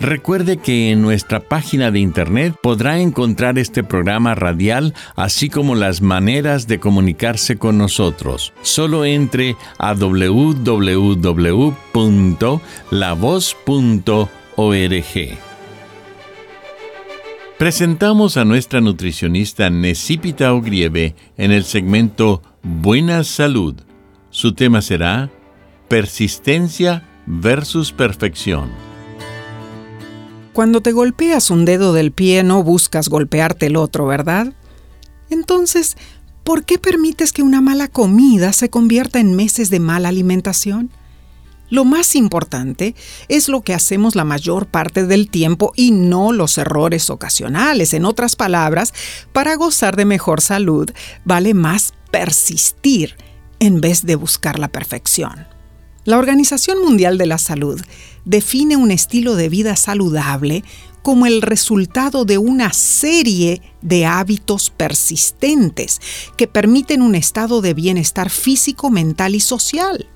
Recuerde que en nuestra página de internet podrá encontrar este programa radial, así como las maneras de comunicarse con nosotros. Solo entre a www.lavoz.org. Presentamos a nuestra nutricionista Necipita Ogrieve en el segmento Buena Salud. Su tema será Persistencia versus Perfección. Cuando te golpeas un dedo del pie no buscas golpearte el otro, ¿verdad? Entonces, ¿por qué permites que una mala comida se convierta en meses de mala alimentación? Lo más importante es lo que hacemos la mayor parte del tiempo y no los errores ocasionales. En otras palabras, para gozar de mejor salud, vale más persistir en vez de buscar la perfección. La Organización Mundial de la Salud define un estilo de vida saludable como el resultado de una serie de hábitos persistentes que permiten un estado de bienestar físico, mental y social.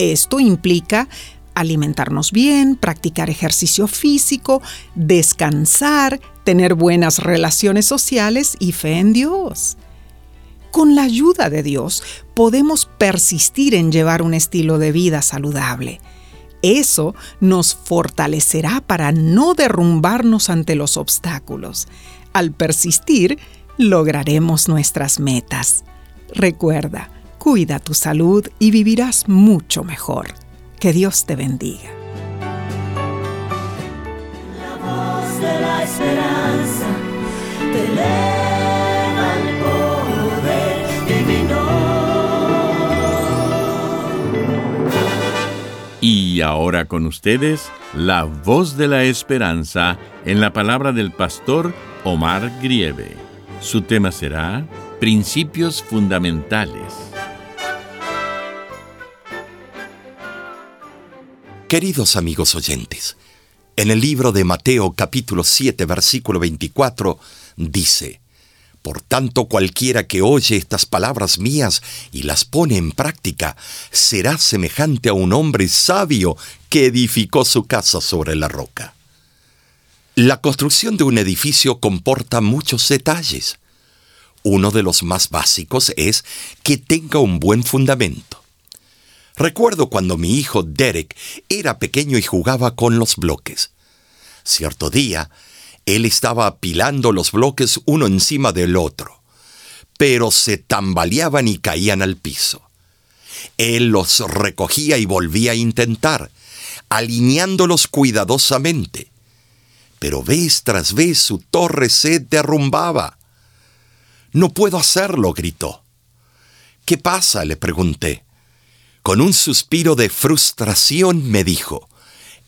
Esto implica alimentarnos bien, practicar ejercicio físico, descansar, tener buenas relaciones sociales y fe en Dios. Con la ayuda de Dios podemos persistir en llevar un estilo de vida saludable. Eso nos fortalecerá para no derrumbarnos ante los obstáculos. Al persistir, lograremos nuestras metas. Recuerda, cuida tu salud y vivirás mucho mejor. Que Dios te bendiga. La voz de la esperanza te Y ahora con ustedes, la voz de la esperanza en la palabra del pastor Omar Grieve. Su tema será Principios Fundamentales. Queridos amigos oyentes, en el libro de Mateo capítulo 7 versículo 24 dice, por tanto, cualquiera que oye estas palabras mías y las pone en práctica, será semejante a un hombre sabio que edificó su casa sobre la roca. La construcción de un edificio comporta muchos detalles. Uno de los más básicos es que tenga un buen fundamento. Recuerdo cuando mi hijo Derek era pequeño y jugaba con los bloques. Cierto día, él estaba apilando los bloques uno encima del otro, pero se tambaleaban y caían al piso. Él los recogía y volvía a intentar, alineándolos cuidadosamente. Pero vez tras vez su torre se derrumbaba. No puedo hacerlo, gritó. ¿Qué pasa? le pregunté. Con un suspiro de frustración me dijo,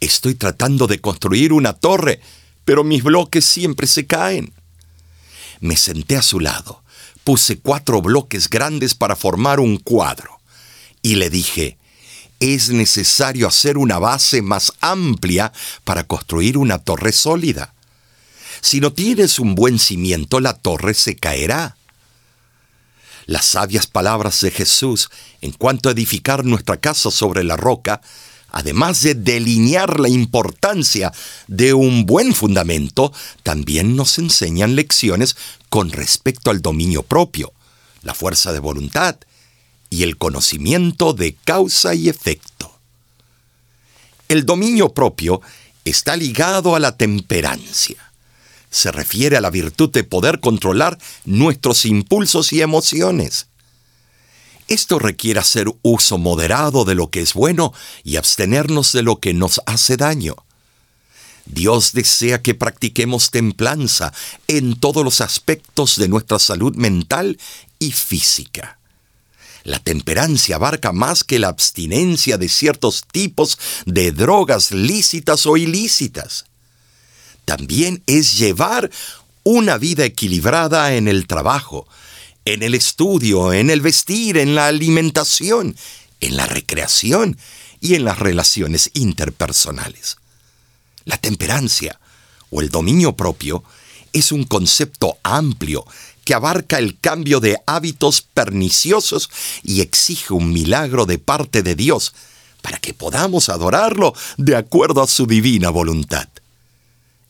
estoy tratando de construir una torre pero mis bloques siempre se caen. Me senté a su lado, puse cuatro bloques grandes para formar un cuadro y le dije, es necesario hacer una base más amplia para construir una torre sólida. Si no tienes un buen cimiento, la torre se caerá. Las sabias palabras de Jesús en cuanto a edificar nuestra casa sobre la roca además de delinear la importancia de un buen fundamento, también nos enseñan lecciones con respecto al dominio propio, la fuerza de voluntad y el conocimiento de causa y efecto. El dominio propio está ligado a la temperancia. Se refiere a la virtud de poder controlar nuestros impulsos y emociones. Esto requiere hacer uso moderado de lo que es bueno y abstenernos de lo que nos hace daño. Dios desea que practiquemos templanza en todos los aspectos de nuestra salud mental y física. La temperancia abarca más que la abstinencia de ciertos tipos de drogas lícitas o ilícitas. También es llevar una vida equilibrada en el trabajo, en el estudio, en el vestir, en la alimentación, en la recreación y en las relaciones interpersonales. La temperancia o el dominio propio es un concepto amplio que abarca el cambio de hábitos perniciosos y exige un milagro de parte de Dios para que podamos adorarlo de acuerdo a su divina voluntad.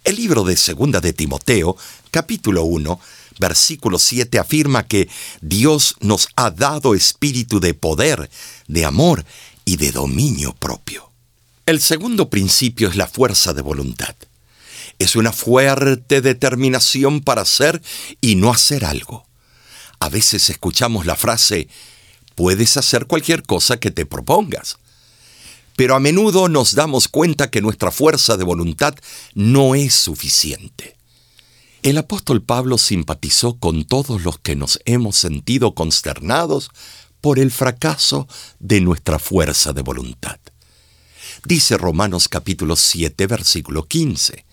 El libro de Segunda de Timoteo, capítulo 1, versículo 7 afirma que Dios nos ha dado espíritu de poder, de amor y de dominio propio. El segundo principio es la fuerza de voluntad. Es una fuerte determinación para hacer y no hacer algo. A veces escuchamos la frase, puedes hacer cualquier cosa que te propongas. Pero a menudo nos damos cuenta que nuestra fuerza de voluntad no es suficiente. El apóstol Pablo simpatizó con todos los que nos hemos sentido consternados por el fracaso de nuestra fuerza de voluntad. Dice Romanos capítulo 7 versículo 15,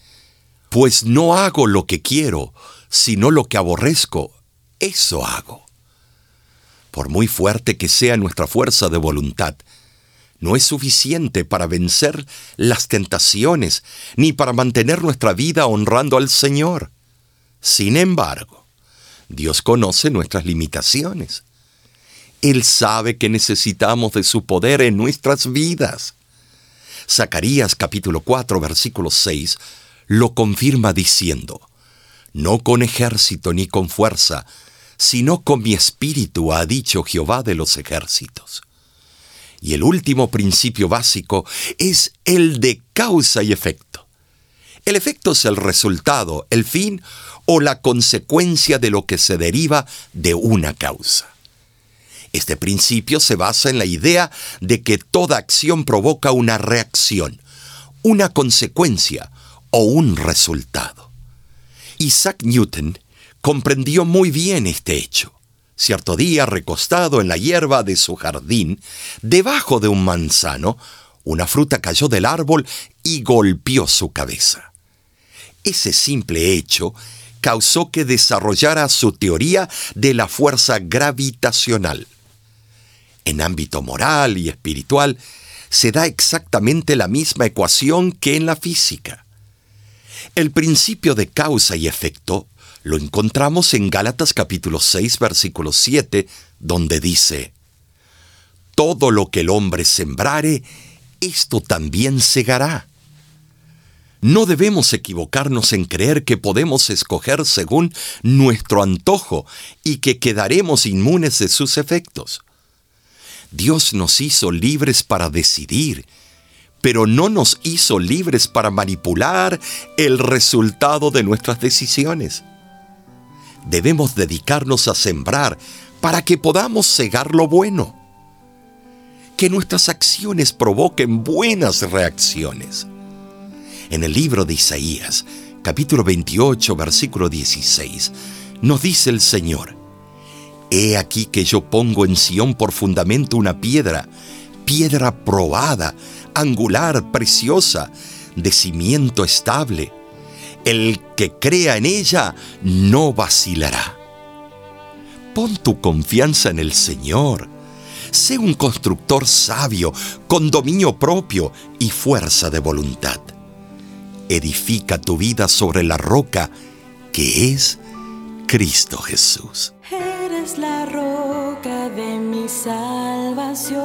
Pues no hago lo que quiero, sino lo que aborrezco, eso hago. Por muy fuerte que sea nuestra fuerza de voluntad, no es suficiente para vencer las tentaciones ni para mantener nuestra vida honrando al Señor. Sin embargo, Dios conoce nuestras limitaciones. Él sabe que necesitamos de su poder en nuestras vidas. Zacarías capítulo 4 versículo 6 lo confirma diciendo, No con ejército ni con fuerza, sino con mi espíritu, ha dicho Jehová de los ejércitos. Y el último principio básico es el de causa y efecto. El efecto es el resultado, el fin o la consecuencia de lo que se deriva de una causa. Este principio se basa en la idea de que toda acción provoca una reacción, una consecuencia o un resultado. Isaac Newton comprendió muy bien este hecho. Cierto día, recostado en la hierba de su jardín, debajo de un manzano, una fruta cayó del árbol y golpeó su cabeza. Ese simple hecho causó que desarrollara su teoría de la fuerza gravitacional. En ámbito moral y espiritual, se da exactamente la misma ecuación que en la física. El principio de causa y efecto lo encontramos en Gálatas capítulo 6 versículo 7, donde dice, Todo lo que el hombre sembrare, esto también segará. No debemos equivocarnos en creer que podemos escoger según nuestro antojo y que quedaremos inmunes de sus efectos. Dios nos hizo libres para decidir, pero no nos hizo libres para manipular el resultado de nuestras decisiones. Debemos dedicarnos a sembrar para que podamos cegar lo bueno. Que nuestras acciones provoquen buenas reacciones en el libro de Isaías, capítulo 28, versículo 16, nos dice el Señor, He aquí que yo pongo en Sión por fundamento una piedra, piedra probada, angular, preciosa, de cimiento estable. El que crea en ella no vacilará. Pon tu confianza en el Señor. Sé un constructor sabio, con dominio propio y fuerza de voluntad edifica tu vida sobre la roca que es Cristo Jesús. Eres la roca de mi salvación,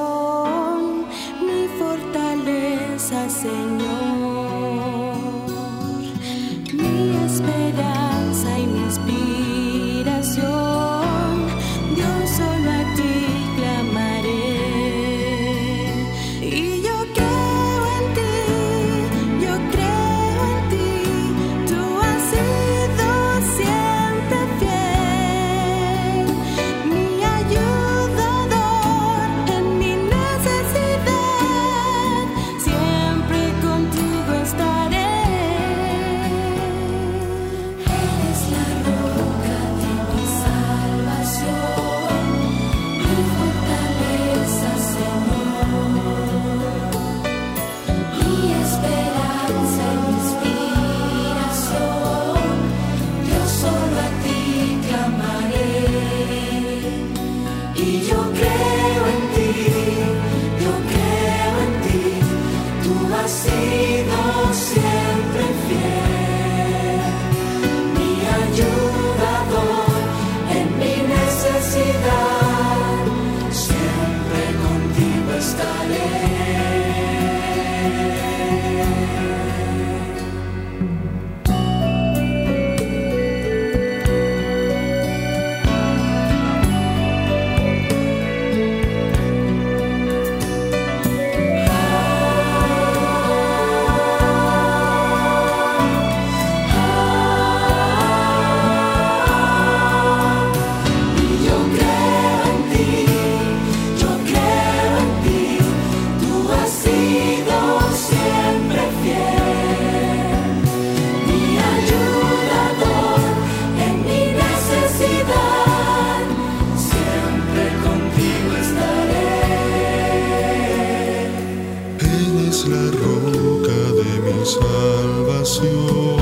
Senhor,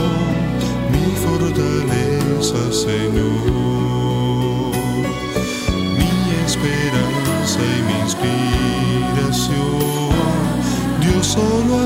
me fortaleça, Senhor, minha esperança e minha inspiração. Deus solo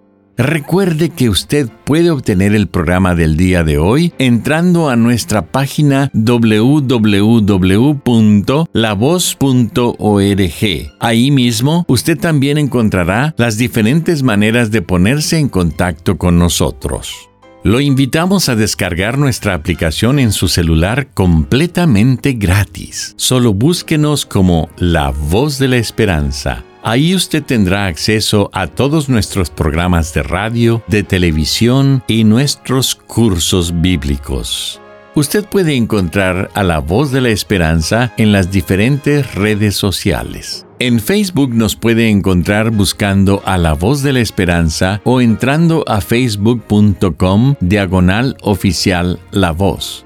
Recuerde que usted puede obtener el programa del día de hoy entrando a nuestra página www.lavoz.org. Ahí mismo usted también encontrará las diferentes maneras de ponerse en contacto con nosotros. Lo invitamos a descargar nuestra aplicación en su celular completamente gratis. Solo búsquenos como La Voz de la Esperanza. Ahí usted tendrá acceso a todos nuestros programas de radio, de televisión y nuestros cursos bíblicos. Usted puede encontrar a la voz de la esperanza en las diferentes redes sociales. En Facebook nos puede encontrar buscando a la voz de la esperanza o entrando a facebook.com diagonal oficial la voz.